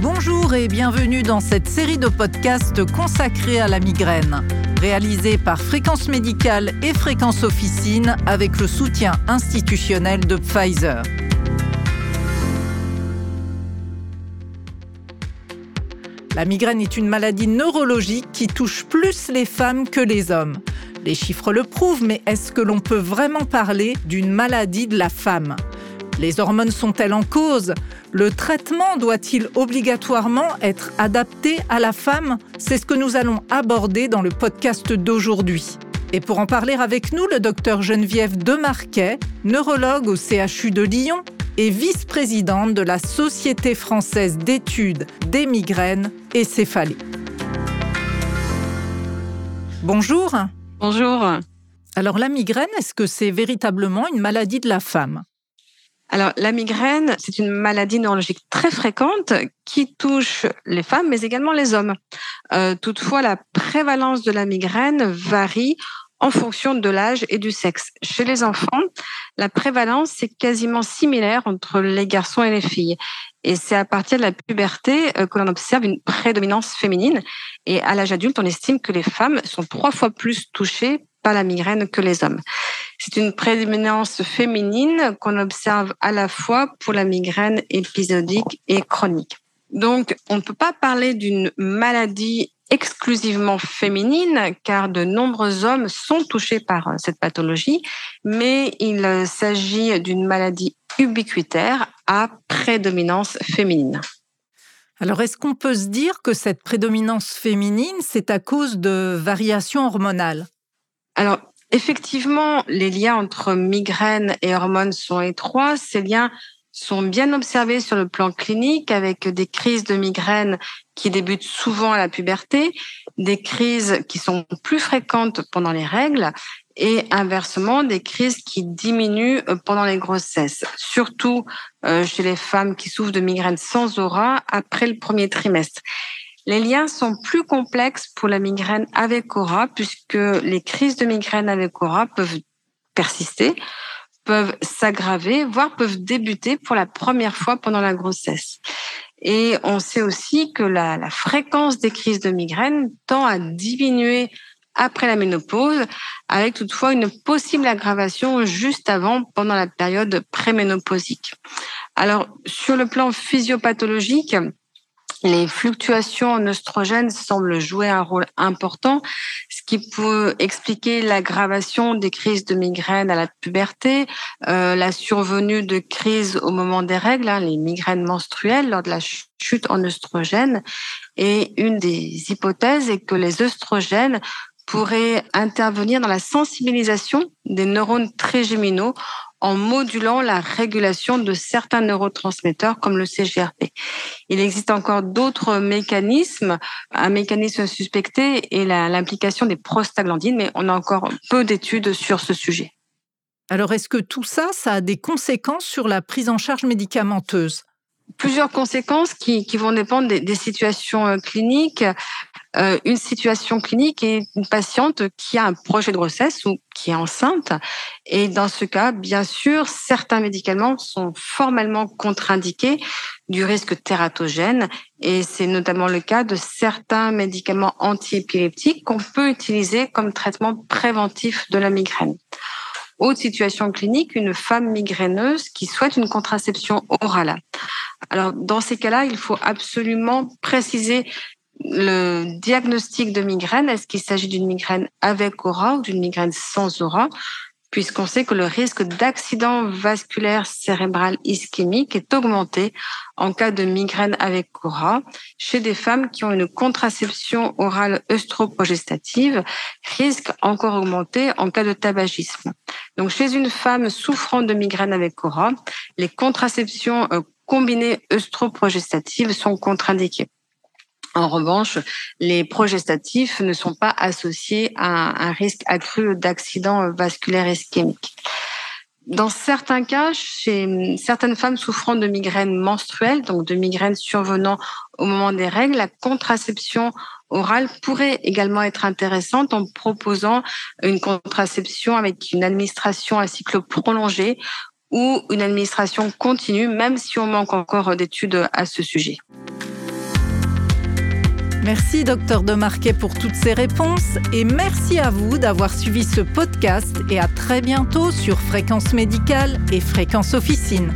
Bonjour et bienvenue dans cette série de podcasts consacrée à la migraine, réalisée par Fréquence Médicale et Fréquence Officine avec le soutien institutionnel de Pfizer. La migraine est une maladie neurologique qui touche plus les femmes que les hommes. Les chiffres le prouvent, mais est-ce que l'on peut vraiment parler d'une maladie de la femme? Les hormones sont-elles en cause? Le traitement doit-il obligatoirement être adapté à la femme? C'est ce que nous allons aborder dans le podcast d'aujourd'hui. Et pour en parler avec nous, le docteur Geneviève Demarquet, neurologue au CHU de Lyon et vice-présidente de la Société française d'études des migraines et céphalées. Bonjour. Bonjour. Alors la migraine, est-ce que c'est véritablement une maladie de la femme? Alors, la migraine, c'est une maladie neurologique très fréquente qui touche les femmes, mais également les hommes. Euh, toutefois, la prévalence de la migraine varie en fonction de l'âge et du sexe. Chez les enfants, la prévalence est quasiment similaire entre les garçons et les filles. Et c'est à partir de la puberté euh, que l'on observe une prédominance féminine. Et à l'âge adulte, on estime que les femmes sont trois fois plus touchées par la migraine que les hommes. C'est une prédominance féminine qu'on observe à la fois pour la migraine épisodique et chronique. Donc, on ne peut pas parler d'une maladie exclusivement féminine, car de nombreux hommes sont touchés par euh, cette pathologie, mais il s'agit d'une maladie ubiquitaire à prédominance féminine. Alors, est-ce qu'on peut se dire que cette prédominance féminine, c'est à cause de variations hormonales? Alors, effectivement, les liens entre migraine et hormones sont étroits. Ces liens sont bien observés sur le plan clinique avec des crises de migraine qui débutent souvent à la puberté, des crises qui sont plus fréquentes pendant les règles et inversement des crises qui diminuent euh, pendant les grossesses, surtout euh, chez les femmes qui souffrent de migraine sans aura après le premier trimestre. Les liens sont plus complexes pour la migraine avec aura puisque les crises de migraine avec aura peuvent persister peuvent s'aggraver, voire peuvent débuter pour la première fois pendant la grossesse. Et on sait aussi que la, la fréquence des crises de migraine tend à diminuer après la ménopause, avec toutefois une possible aggravation juste avant, pendant la période préménopausique. Alors, sur le plan physiopathologique, les fluctuations en oestrogène semblent jouer un rôle important, ce qui peut expliquer l'aggravation des crises de migraine à la puberté, euh, la survenue de crises au moment des règles, hein, les migraines menstruelles lors de la chute en oestrogène. Et une des hypothèses est que les oestrogènes pourraient intervenir dans la sensibilisation des neurones trigéminaux en modulant la régulation de certains neurotransmetteurs comme le CGRP. Il existe encore d'autres mécanismes. Un mécanisme suspecté est l'implication des prostaglandines, mais on a encore peu d'études sur ce sujet. Alors, est-ce que tout ça, ça a des conséquences sur la prise en charge médicamenteuse? Plusieurs conséquences qui, vont dépendre des situations euh, cliniques. Euh, une situation clinique et une patiente qui a un projet de grossesse ou qui est enceinte. Et dans ce cas, bien sûr, certains médicaments sont formellement contre-indiqués du risque tératogène et c'est notamment le cas de certains médicaments antiépileptiques qu'on peut utiliser comme traitement préventif de la migraine. Autre situation clinique, une femme migraineuse qui souhaite une contraception orale. Alors, dans ces cas-là, il faut absolument préciser le diagnostic de migraine, est-ce qu'il s'agit d'une migraine avec aura ou d'une migraine sans aura puisqu'on sait que le risque d'accident vasculaire cérébral ischémique est augmenté en cas de migraine avec aura chez des femmes qui ont une contraception orale œstroprogestative, risque encore augmenté en cas de tabagisme. Donc chez une femme souffrant de migraine avec aura, les contraceptions euh, combinées œstroprogestatives sont contre-indiquées. En revanche, les progestatifs ne sont pas associés à un risque accru d'accident vasculaire ischémique. Dans certains cas, chez certaines femmes souffrant de migraines menstruelles, donc de migraines survenant au moment des règles, la contraception orale pourrait également être intéressante en proposant une contraception avec une administration à cycle prolongé ou une administration continue, même si on manque encore d'études à ce sujet. Merci docteur Demarquet pour toutes ces réponses et merci à vous d'avoir suivi ce podcast et à très bientôt sur Fréquence Médicale et Fréquence Officine.